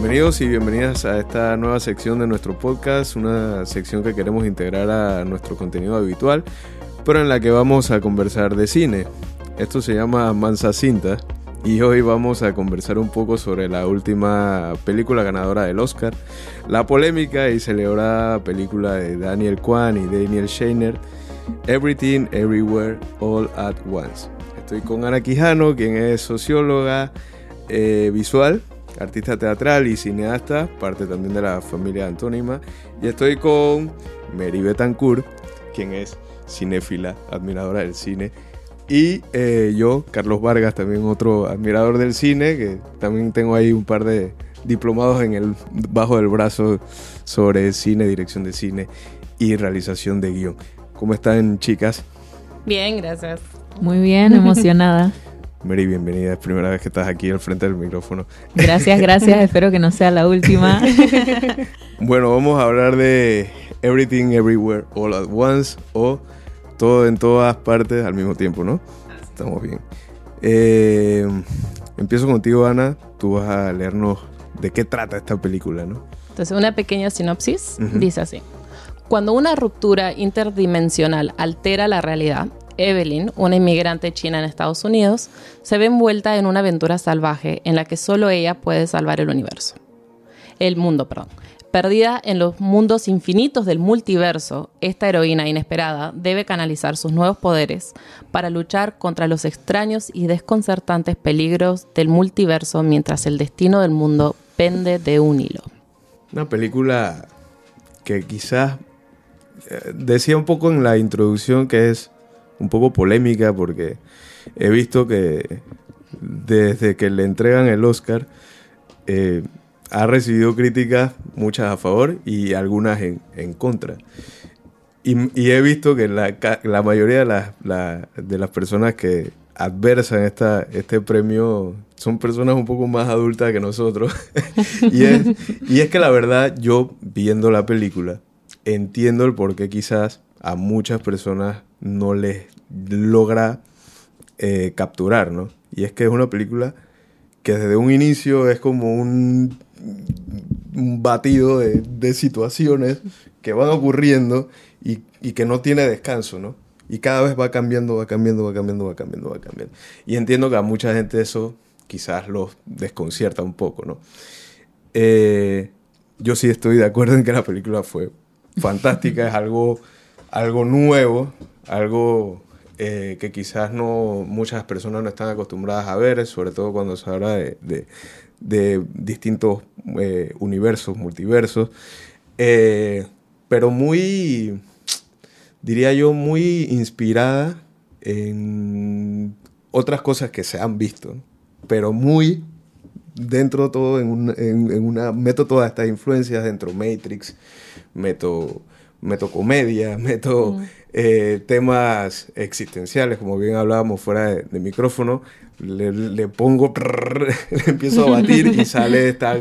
Bienvenidos y bienvenidas a esta nueva sección de nuestro podcast, una sección que queremos integrar a nuestro contenido habitual, pero en la que vamos a conversar de cine. Esto se llama Mansa Cinta y hoy vamos a conversar un poco sobre la última película ganadora del Oscar, la polémica y celebrada película de Daniel Kwan y Daniel Shainer, Everything Everywhere All at Once. Estoy con Ana Quijano, quien es socióloga eh, visual artista teatral y cineasta, parte también de la familia antónima. Y estoy con Mary Betancourt, quien es cinéfila, admiradora del cine. Y eh, yo, Carlos Vargas, también otro admirador del cine, que también tengo ahí un par de diplomados en el bajo del brazo sobre cine, dirección de cine y realización de guion. ¿Cómo están, chicas? Bien, gracias. Muy bien, emocionada. Mary, bienvenida. Es primera vez que estás aquí al frente del micrófono. Gracias, gracias. Espero que no sea la última. bueno, vamos a hablar de Everything Everywhere All at Once o todo en todas partes al mismo tiempo, ¿no? Estamos bien. Eh, empiezo contigo, Ana. Tú vas a leernos de qué trata esta película, ¿no? Entonces, una pequeña sinopsis dice así. Cuando una ruptura interdimensional altera la realidad, Evelyn, una inmigrante china en Estados Unidos, se ve envuelta en una aventura salvaje en la que solo ella puede salvar el universo. El mundo, perdón. Perdida en los mundos infinitos del multiverso, esta heroína inesperada debe canalizar sus nuevos poderes para luchar contra los extraños y desconcertantes peligros del multiverso mientras el destino del mundo pende de un hilo. Una película que quizás eh, decía un poco en la introducción que es un poco polémica porque he visto que desde que le entregan el Oscar eh, ha recibido críticas, muchas a favor y algunas en, contra. Y, he visto que la, la mayoría de las, de las personas que adversan esta, este premio son personas un poco más adultas que nosotros. y, es, y es que la verdad, yo viendo la película, entiendo el por qué quizás a muchas personas no les logra eh, capturar, ¿no? Y es que es una película que desde un inicio es como un, batido de, situaciones que van ocurriendo y, que no tiene descanso, ¿no? Y cada vez va cambiando, va cambiando, va cambiando, va cambiando, va cambiando. Y entiendo que a mucha gente eso quizás los desconcierta un poco, ¿no? Eh, yo sí estoy de acuerdo en que la película fue fantástica, es algo, algo nuevo, algo eh, que quizás no muchas personas no están acostumbradas a ver, sobre todo cuando se habla de, distintos eh, universos, multiversos, eh, pero muy, diría yo, muy inspirada en otras cosas que se han visto, pero muy dentro de todo, en, en, una, meto todas estas influencias dentro, Matrix, meto, meto comedia, meto... Eh, temas existenciales, como bien hablábamos fuera de, micrófono, le, pongo, le empiezo a batir y sale esta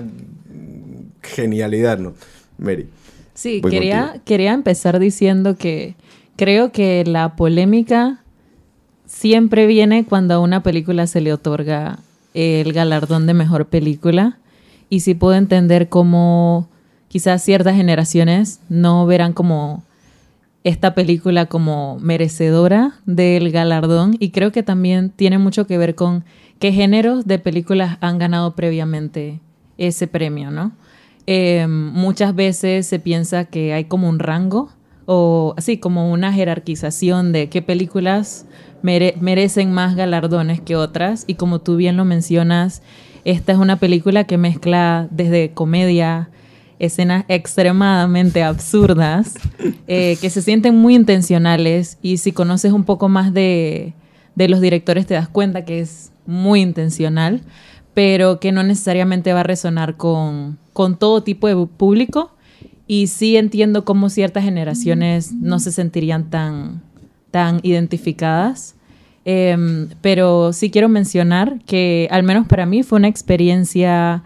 genialidad, ¿no? Mary. Sí, quería, quería empezar diciendo que creo que la polémica siempre viene cuando a una película se le otorga el galardón de mejor película. Y sí puedo entender cómo quizás ciertas generaciones no verán como esta película como merecedora del galardón y creo que también tiene mucho que ver con qué géneros de películas han ganado previamente ese premio, ¿no? Eh, muchas veces se piensa que hay como un rango o así como una jerarquización de qué películas merecen más galardones que otras y como tú bien lo mencionas, esta es una película que mezcla desde comedia, escenas extremadamente absurdas eh, que se sienten muy intencionales y si conoces un poco más de, los directores te das cuenta que es muy intencional, pero que no necesariamente va a resonar con, todo tipo de público y sí entiendo cómo ciertas generaciones no se sentirían tan, tan identificadas. Em, pero sí quiero mencionar que al menos para mí fue una experiencia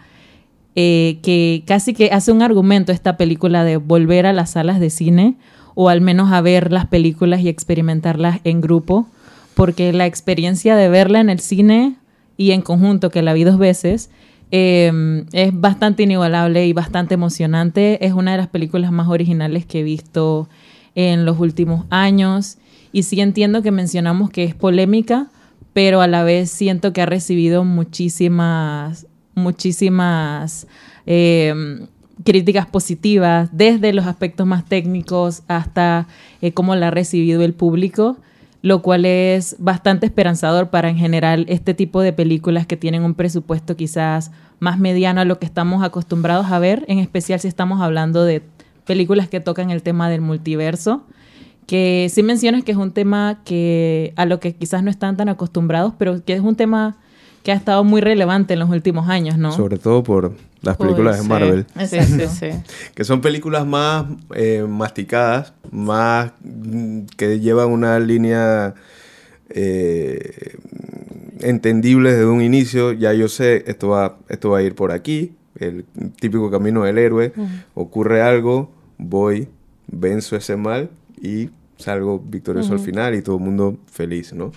eh, que casi que hace un argumento esta película de volver a las salas de cine o al menos a ver las películas y experimentarlas en grupo, porque la experiencia de verla en el cine y en conjunto, que la vi dos veces, Em, es bastante inigualable y bastante emocionante. Es una de las películas más originales que he visto en los últimos años. Y sí entiendo que mencionamos que es polémica, pero a la vez siento que ha recibido muchísimas, muchísimas em, críticas positivas, desde los aspectos más técnicos hasta eh, cómo la ha recibido el público lo cual es bastante esperanzador para en general este tipo de películas que tienen un presupuesto quizás más mediano a lo que estamos acostumbrados a ver, en especial si estamos hablando de películas que tocan el tema del multiverso, que sí mencionas que es un tema que a lo que quizás no están tan acostumbrados, pero que es un tema que ha estado muy relevante en los últimos años, ¿no? Sobre todo por las películas de Marvel. Sí, sí, sí. que son películas más eh, masticadas, más que llevan una línea eh, entendible desde un inicio. Ya yo sé, esto va, esto va a ir por aquí, el típico camino del héroe. Ocurre algo, voy, venzo ese mal y salgo victorioso al final y todo el mundo feliz, ¿no?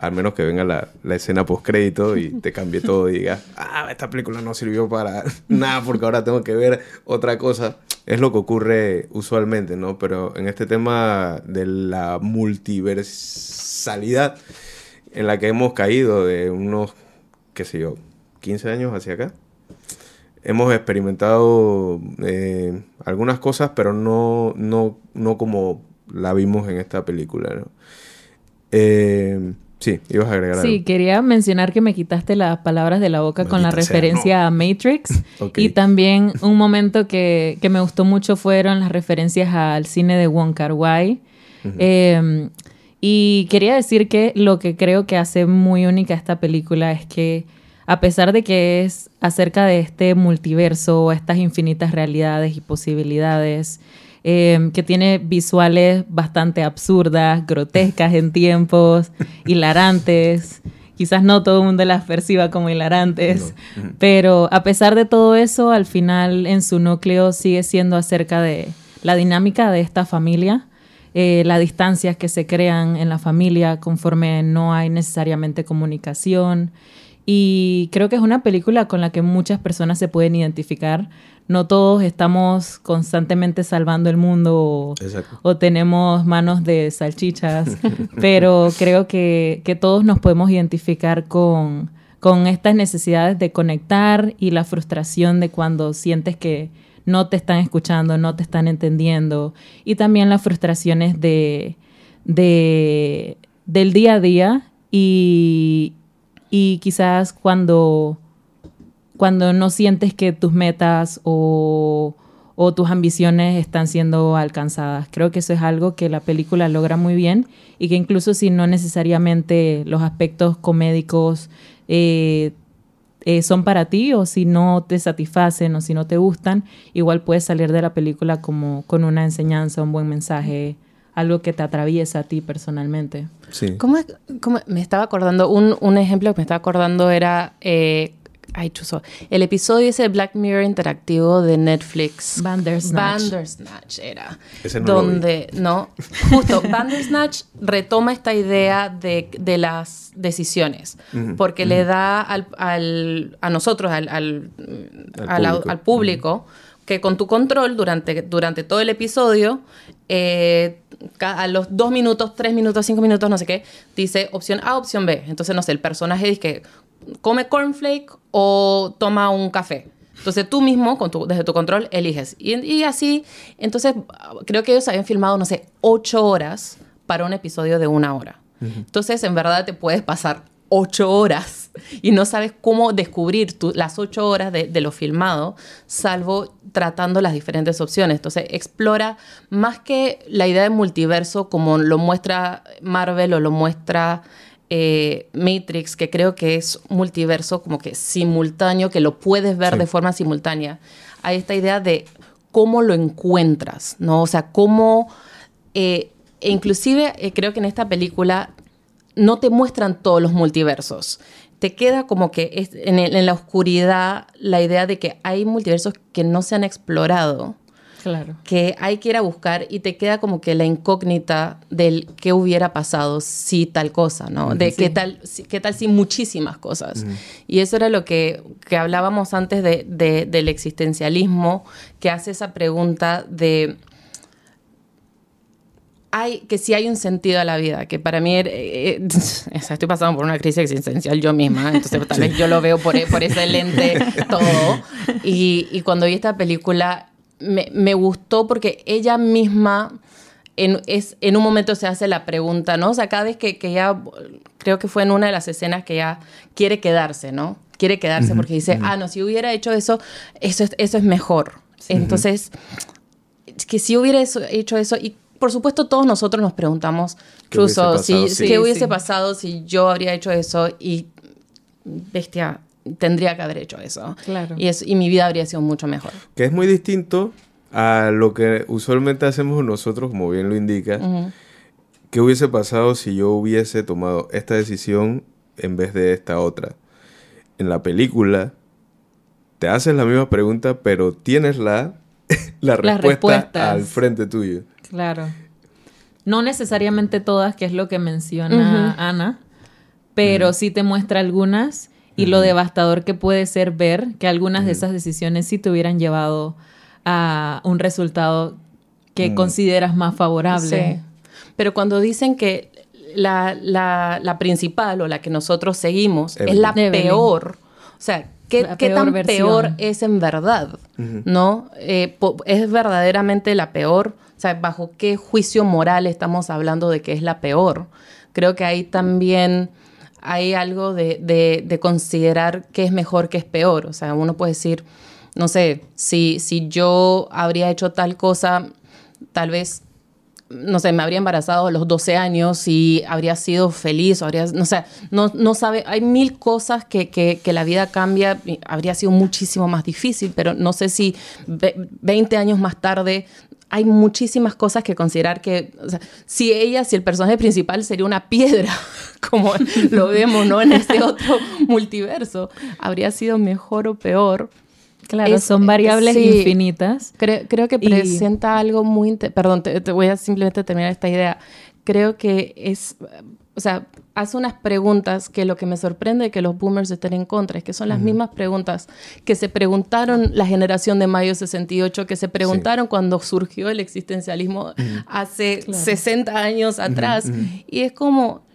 Al menos que venga la, la escena post-crédito y te cambie todo y digas, ah, esta película no sirvió para nada porque ahora tengo que ver otra cosa. Es lo que ocurre usualmente, ¿no? Pero en este tema de la multiversalidad en la que hemos caído de unos, qué sé yo, 15 años hacia acá, hemos experimentado eh, algunas cosas, pero no, no, no como la vimos en esta película, ¿no? Eh, Sí, ibas a agregar Sí, quería mencionar que me quitaste las palabras de la boca con la referencia a Matrix. Y también un momento que, me gustó mucho fueron las referencias al cine de Wong Kar Wai. Em, y quería decir que lo que creo que hace muy única esta película es que a pesar de que es acerca de este multiverso, estas infinitas realidades y posibilidades, Em, que tiene visuales bastante absurdas, grotescas en tiempos, hilarantes. Quizás no todo el mundo las perciba como hilarantes, pero a pesar de todo eso, al final en su núcleo sigue siendo acerca de la dinámica de esta familia, eh, las distancias que se crean en la familia conforme no hay necesariamente comunicación. Y creo que es una película con la que muchas personas se pueden identificar, no todos estamos constantemente salvando el mundo o, tenemos manos de salchichas, pero creo que, todos nos podemos identificar con, con estas necesidades de conectar y la frustración de cuando sientes que no te están escuchando, no te están entendiendo y también las frustraciones de, de del día a día y, y quizás cuando cuando no sientes que tus metas o, tus ambiciones están siendo alcanzadas. Creo que eso es algo que la película logra muy bien y que incluso si no necesariamente los aspectos comédicos eh, eh, son para ti o si no te satisfacen o si no te gustan, igual puedes salir de la película como con una enseñanza, un buen mensaje, algo que te atraviesa a ti personalmente. Sí. ¿Cómo, me estaba acordando? Un, un, ejemplo que me estaba acordando era eh, Ay, chuzo. El episodio ese de Black Mirror interactivo de Netflix. Bandersnatch. Bandersnatch era. Ese no donde, no, justo, Bandersnatch retoma esta idea de, de las decisiones. porque le da al, al, a nosotros, al, al, al público, que con tu control durante, durante todo el episodio, eh, a los dos minutos, tres minutos, cinco minutos, no sé qué, dice opción A, opción B. Entonces, no sé, el personaje dice come cornflake o toma un café. Entonces tú mismo, con tu, desde tu control, eliges. Y, así, entonces creo que ellos habían filmado, no sé, ocho horas para un episodio de una hora. Entonces, en verdad te puedes pasar ocho horas y no sabes cómo descubrir las ocho horas de, de, lo filmado, salvo tratando las diferentes opciones. Entonces, explora más que la idea de multiverso como lo muestra Marvel o lo muestra eh, Matrix, que creo que es multiverso como que simultáneo, que lo puedes ver de forma simultánea, hay esta idea de cómo lo encuentras, ¿no? O sea, cómo... Eh, e inclusive eh, creo que en esta película no te muestran todos los multiversos. Te queda como que en, en la oscuridad la idea de que hay multiversos que no se han explorado Claro. que hay que ir a buscar y te queda como que la incógnita del qué hubiera pasado si tal cosa, ¿no? De qué, tal, si, qué tal si muchísimas cosas. Y eso era lo que, que hablábamos antes de, de- del existencialismo, que hace esa pregunta de hay, que si hay un sentido a la vida, que para mí, eh, eh, estoy pasando por una crisis existencial yo misma, entonces tal vez yo lo veo por, por ese lente todo. Y, y cuando vi esta película, me, me gustó porque ella misma en, es, en un momento se hace la pregunta, ¿no? O sea, cada vez que, que ella, creo que fue en una de las escenas que ella quiere quedarse, ¿no? Quiere quedarse porque dice, ah, no, si hubiera hecho eso, eso es, eso es mejor. Entonces, que si hubiera eso- hecho eso, y por supuesto todos nosotros nos preguntamos, ¿Qué hubiese Chuso, pasado si, ¿qué Sí, hubiese pasado si yo habría hecho eso? Y, bestia, tendría que haber hecho eso. Claro. Y, es, y mi vida habría sido mucho mejor. Que es muy distinto a lo que usualmente hacemos nosotros, como bien lo indica. Ujú. ¿Qué hubiese pasado si yo hubiese tomado esta decisión en vez de esta otra? En la película te haces la misma pregunta, pero tienes la, la respuesta al frente tuyo. Claro. No necesariamente todas, que es lo que menciona. Ana, pero sí te muestra algunas y lo devastador que puede ser ver que algunas de esas decisiones sí te hubieran llevado a un resultado que Mm. consideras más favorable. Sí. Pero cuando dicen que la, la- la principal o la que nosotros seguimos es la peor, o sea, ¿qué, qué peor tan versión. peor es en verdad? ¿No? Eh, ¿Es verdaderamente la peor? O sea, ¿bajo qué juicio moral estamos hablando de que es la peor? Creo que ahí también hay algo de, de- de considerar qué es mejor, qué es peor. O sea, uno puede decir, no sé, si, si yo habría hecho tal cosa, tal vez no sé, me habría embarazado a los 12 años y habría sido feliz, habría, no sé, no, no sabe, hay mil cosas que, que, que la vida cambia, habría sido muchísimo más difícil, pero no sé si ve- 20 años más tarde hay muchísimas cosas que considerar que, si ella, si el personaje principal sería una piedra, como lo vemos, ¿no? En este otro multiverso, habría sido mejor o peor. Claro, Es- son variables sí. infinitas. Creo, creo que Y- presenta algo muy... Perdón, te, te voy a simplemente terminar esta idea. Creo que es... O sea, hace unas preguntas que lo que me sorprende de que los boomers estén en contra es que son las mismas preguntas que se preguntaron la generación de mayo 68, que se preguntaron cuando surgió el existencialismo hace 60 años atrás. Y es como...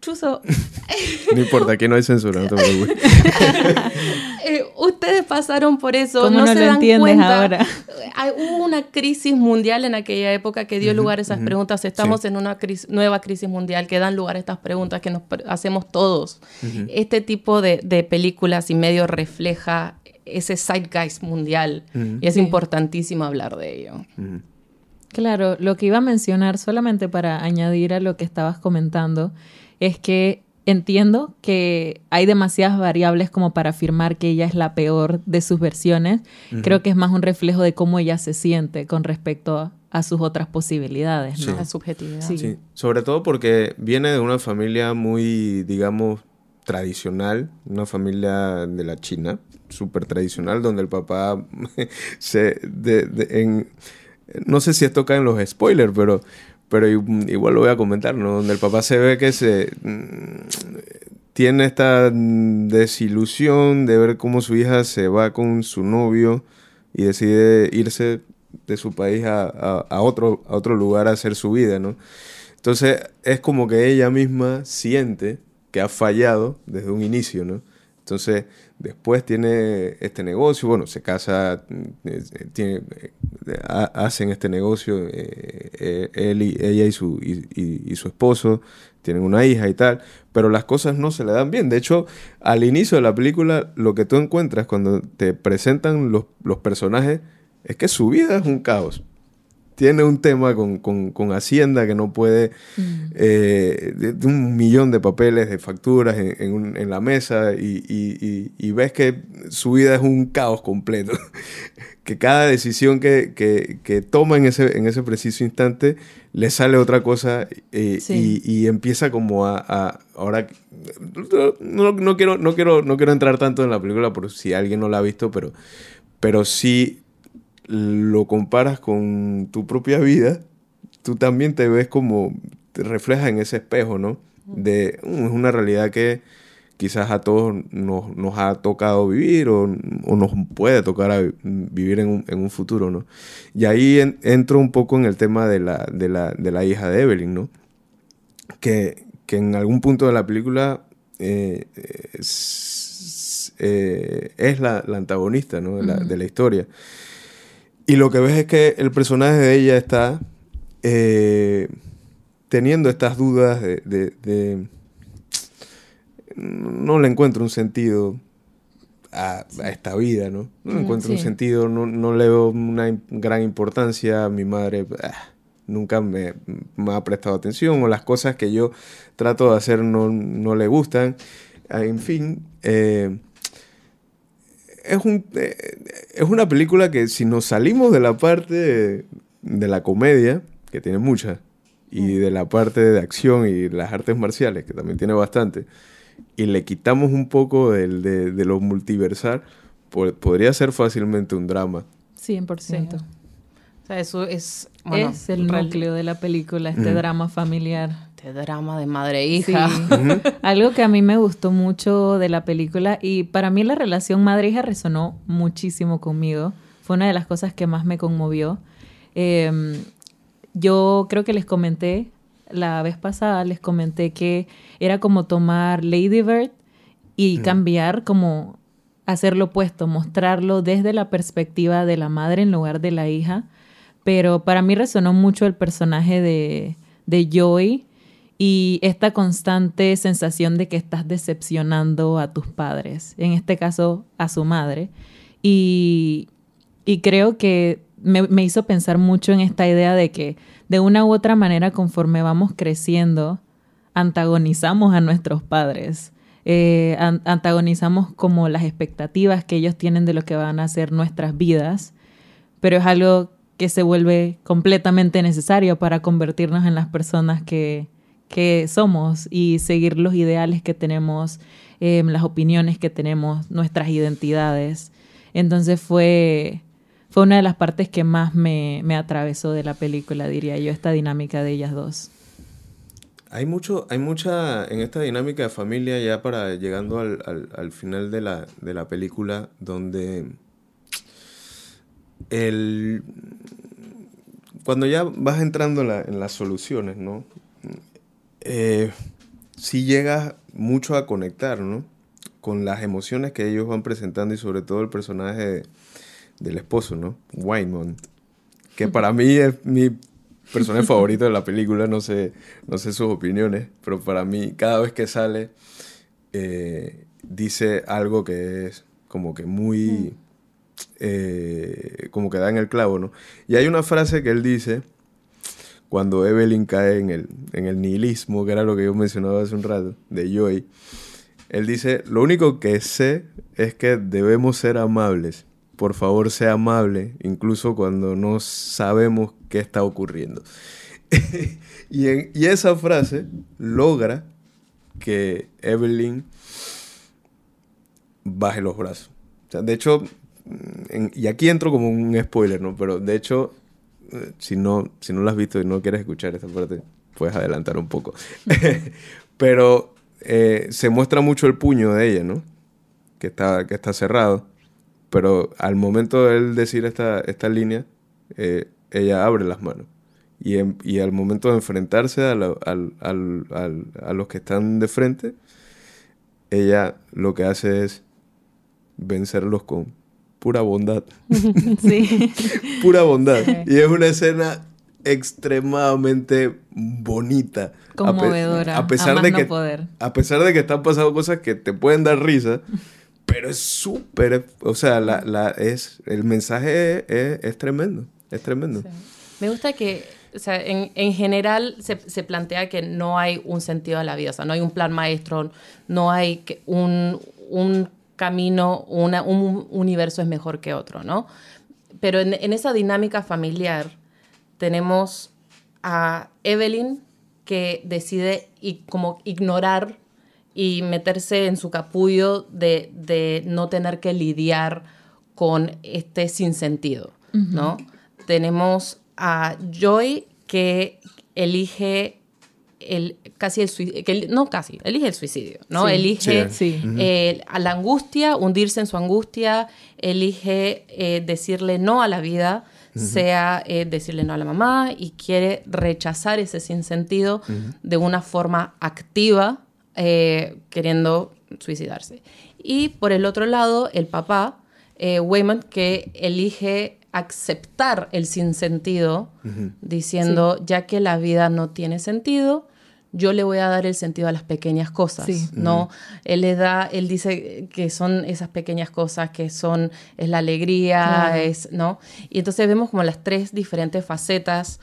"Chu- Chuzo, No importa, aquí no hay censura, no te preocupes. eh, ustedes pasaron por eso, ¿Cómo no, no se lo dan entiendes cuenta. ahora? Hay- hubo una crisis mundial en aquella época que dio lugar a esas preguntas. Estamos en una cris- nueva crisis mundial que dan lugar a estas preguntas que nos pre- hacemos todos. Este tipo de, de películas y medio refleja ese zeitgeist mundial y es importantísimo hablar de ello. Claro, lo que iba a mencionar solamente para añadir a lo que estabas comentando es que entiendo que hay demasiadas variables como para afirmar que ella es la peor de sus versiones. Creo que es más un reflejo de cómo ella se siente con respecto a, a sus otras posibilidades, ¿no? La subjetividad. Sí. Sí, sobre todo porque viene de una familia muy, digamos, tradicional, una familia de la China, súper tradicional, donde el papá se... de- de- en, no sé si esto cae en los spoilers, pero, pero igual lo voy a comentar, ¿no? Donde el papá se ve que se... mm, tiene esta desilusión de ver cómo su hija se va con su novio y decide irse de su país a- a otro, a otro lugar a hacer su vida, ¿no? Entonces es como que ella misma siente que ha fallado desde un inicio, ¿no? Entonces después tiene este negocio, bueno, se casa, eh, eh, ha- hacen este negocio, eh, eh, él y, ella y su, y su esposo, tienen una hija y tal, pero las cosas no se le dan bien. De hecho, al inicio de la película, lo que tú encuentras cuando te presentan los, los personajes es que su vida es un caos. Tiene un tema con, con- con Hacienda que no puede, eh, de, de un millón de papeles, de facturas en, en un- en la mesa y, y- y- y ves que su vida es un caos completo. que cada decisión que, que- que toma en ese, en ese preciso instante le sale otra cosa eh, Sí. y, y empieza como a, a- ahora no, no quiero no quiero no quiero entrar tanto en la película por si alguien no la ha visto pero pero sí lo comparas con tu propia vida, tú también te ves como, te reflejas en ese espejo, ¿no? De "Mm, es una realidad que quizás a todos nos, nos ha tocado vivir o, o nos puede tocar a vivir en un, en un futuro, ¿no? Y ahí en- entro un poco en el tema de la, de la, de la hija de Evelyn, ¿no? Que, que en algún punto de la película eh, es, eh, es la, la antagonista, ¿no? De la, de la historia. Y lo que ves es que el personaje de ella está eh, teniendo estas dudas de, de- de- No le encuentro un sentido a, a esta vida, ¿no? No le Mm, encuentro un sentido, no, no le veo una gran importancia. Mi madre ah, nunca me, me ha prestado atención o las cosas que yo trato de hacer no, no le gustan. Ah, En fin, eh, es, un, eh, es una película que si nos salimos de la parte de, de la comedia, que tiene mucha, y de la parte de acción y las artes marciales, que también tiene bastante, y le quitamos un poco del, de, de lo multiversal, po- podría ser fácilmente un drama. 100%. O sea, eso es, bueno, es el núcleo de la película, este drama familiar. De drama de madre e hija. Sí. Algo que a mí me gustó mucho de la película y para mí la relación madre-hija resonó muchísimo conmigo. Fue una de las cosas que más me conmovió. Eh, yo creo que les comenté, la vez pasada les comenté que era como tomar Lady Bird y cambiar como hacer lo opuesto, mostrarlo desde la perspectiva de la madre en lugar de la hija. Pero para mí resonó mucho el personaje de, de Joey y esta constante sensación de que estás decepcionando a tus padres, en este caso a su madre. Y, y creo que me, me hizo pensar mucho en esta idea de que de una u otra manera conforme vamos creciendo, antagonizamos a nuestros padres. Eh, an- antagonizamos como las expectativas que ellos tienen de lo que van a ser nuestras vidas, pero es algo que se vuelve completamente necesario para convertirnos en las personas que, que somos y seguir los ideales que tenemos, em, las opiniones que tenemos, nuestras identidades. Entonces fue, fue una de las partes que más me, me atravesó de la película, diría yo, esta dinámica de ellas dos. Hay mucho, hay mucha en esta dinámica de familia ya para llegando al, al- al final de la, de la película donde el cuando ya vas entrando en las soluciones, ¿no? Eh, sí llegas mucho a conectar, ¿no? Con las emociones que ellos van presentando y sobre todo el personaje de- del esposo, ¿no? Wynmont. Que para mí es mi personaje favorito de la película, no sé, no sé sus opiniones, pero para mí cada vez que sale eh, dice algo que es como que muy... eh, como que da en el clavo, ¿no? Y hay una frase que él dice cuando Evelyn cae en el, en el nihilismo, que era lo que yo mencionaba hace un rato, de Joy. Él dice, lo único que sé es que debemos ser amables. Por favor, sea amable, incluso cuando no sabemos qué está ocurriendo. y, en- y esa frase logra que Evelyn baje los brazos. O sea, de hecho, en- y aquí entro como un spoiler, ¿no? Pero de hecho, si no, si no lo has visto y no quieres escuchar esta parte, puedes adelantar un poco. Pero eh, se muestra mucho el puño de ella, ¿no? Que está, que está cerrado. Pero al momento de él decir esta, esta línea, eh, ella abre las manos. Y, en- y al momento de enfrentarse a, al- al- al- a los que están de frente, ella lo que hace es vencerlos con pura bondad. Sí. Pura bondad. Y es una escena extremadamente bonita. A pe- Conmovedora. A, pesar de no que poder. a pesar de que están pasando cosas que te pueden dar risa, pero es súper, o sea, la, la, es, el mensaje es, es tremendo, es tremendo. Me gusta que, o sea, en, en general se, se plantea que no hay un sentido a la vida, o sea, no hay un plan maestro, no hay un, un camino, una, un universo es mejor que otro, ¿no? Pero en, en esa dinámica familiar tenemos a Evelyn que decide y como ignorar y meterse en su capullo de, de no tener que lidiar con este sinsentido. ¿no? Tenemos a Joy que elige el, casi el suicidio, no casi, elige el suicidio, ¿no? elige eh, a la angustia, hundirse en su angustia, elige eh, decirle no a la vida, sea eh, decirle no a la mamá y quiere rechazar ese sinsentido de una forma activa, queriendo suicidarse. Y por el otro lado, el papá, Wayman, que elige aceptar el sinsentido, diciendo, ya que la vida no tiene sentido, yo le voy a dar el sentido a las pequeñas cosas, ¿no? Él le da, él dice que son esas pequeñas cosas que son, es la alegría, es, ¿no? Y entonces vemos como las tres diferentes facetas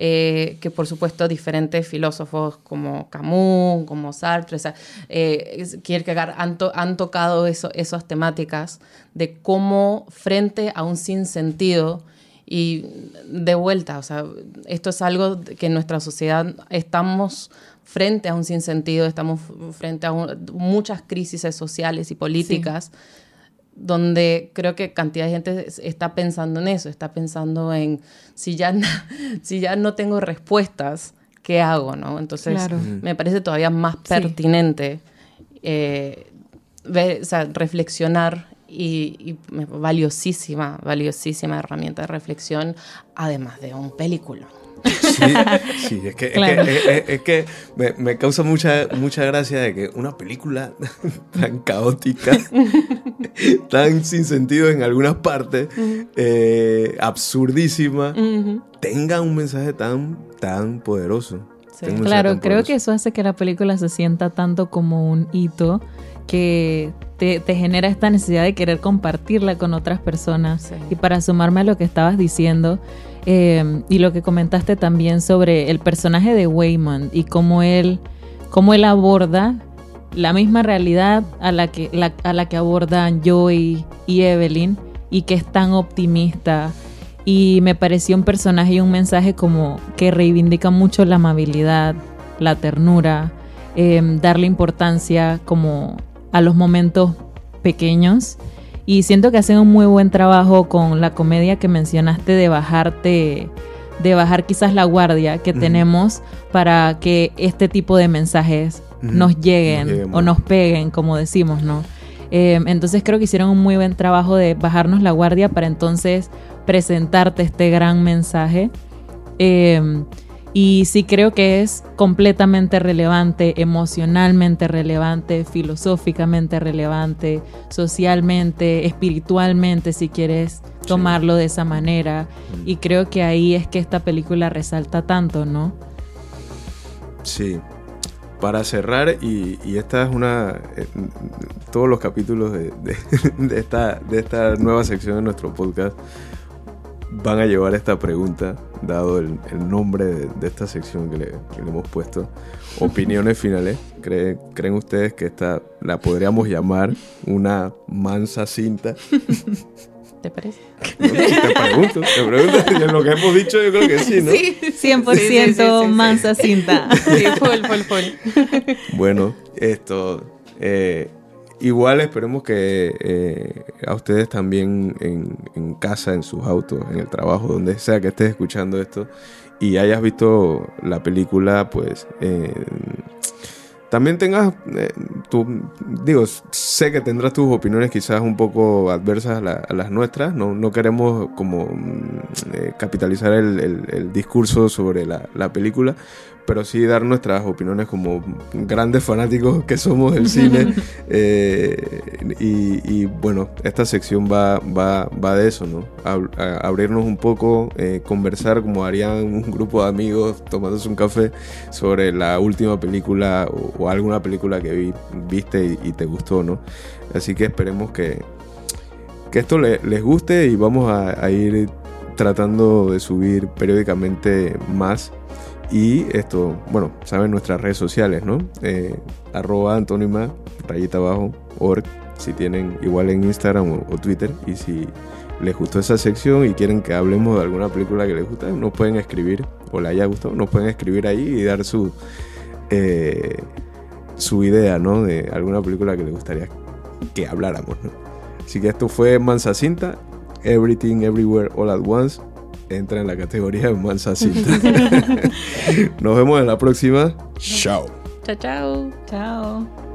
eh, que por supuesto diferentes filósofos como Camus, como Sartre, o sea, eh, Kierkegaard han, han tocado eso, esas temáticas de cómo frente a un sinsentido y de vuelta, o sea, esto es algo que en nuestra sociedad estamos frente a un sinsentido, estamos frente a muchas crisis sociales y políticas, donde creo que cantidad de gente está pensando en eso, está pensando en si ya, si ya no tengo respuestas, ¿qué hago? ¿no? Entonces me parece todavía más pertinente eh, reflexionar y, valiosísima, valiosísima herramienta de reflexión, además de un película. Sí, es que, es que, me, causa mucha, mucha gracia de que una película tan caótica, tan sin sentido en algunas partes, eh, absurdísima, tenga un mensaje tan, tan poderoso. Claro, creo que eso hace que la película se sienta tanto como un hito que te, genera esta necesidad de querer compartirla con otras personas. Y para sumarme a lo que estabas diciendo eh, y lo que comentaste también sobre el personaje de Waymond y cómo él, cómo él aborda la misma realidad a la que, a la que abordan Joy y Evelyn y que es tan optimista. Y me pareció un personaje y un mensaje como que reivindica mucho la amabilidad, la ternura, eh, darle importancia como a los momentos pequeños. Y siento que hacen un muy buen trabajo con la comedia que mencionaste de bajarte, de bajar quizás la guardia que tenemos para que este tipo de mensajes nos lleguen o nos peguen, como decimos, ¿no? Em, entonces creo que hicieron un muy buen trabajo de bajarnos la guardia para entonces presentarte este gran mensaje. Eh, y sí creo que es completamente relevante, emocionalmente relevante, filosóficamente relevante, socialmente, espiritualmente, si quieres tomarlo de esa manera. Mm. Y creo que ahí es que esta película resalta tanto, ¿no? Sí. Para cerrar, y, esta es una. Eh, todos los capítulos de, esta, de esta nueva sección de nuestro podcast van a llevar esta pregunta, dado el, nombre de, esta sección que le, hemos puesto. Opiniones finales. ¿Creen, ustedes que esta la podríamos llamar una mansa cinta? ¿Te parece? te pregunto, te pregunto. En lo que hemos dicho, yo creo que sí, ¿no? Sí, 100% mansa cinta. Sí, full, full, full. Bueno, esto. Eh, Igual esperemos que eh, a ustedes también en, casa, en sus autos, en el trabajo, donde sea que estés escuchando esto y hayas visto la película, pues eh, también tengas, eh, tu, digo, sé que tendrás tus opiniones quizás un poco adversas a, las nuestras, no, queremos como mm, capitalizar el, discurso sobre la película, pero sí dar nuestras opiniones como grandes fanáticos que somos del cine. Eh, y, bueno, esta sección va, va, va de eso, ¿no? abrirnos un poco, eh, conversar como harían un grupo de amigos tomándose un café sobre la última película o, alguna película que viste y, te gustó, ¿no? Así que esperemos que, que esto les guste y vamos a, a ir tratando de subir periódicamente más y esto, bueno, saben nuestras redes sociales, ¿no? Eh, arroba antónima, rayita abajo, org, si tienen igual en Instagram o, Twitter. Y si les gustó esa sección y quieren que hablemos de alguna película que les gusta, nos pueden escribir, o le haya gustado, nos pueden escribir ahí y dar su, eh, su idea, ¿no? De alguna película que les gustaría que habláramos, ¿no? Así que esto fue Mansa Cinta. Everything Everywhere All at Once entra en la categoría de mansa cinta. Nos vemos en la próxima. Chao. Chao, chao. Chao.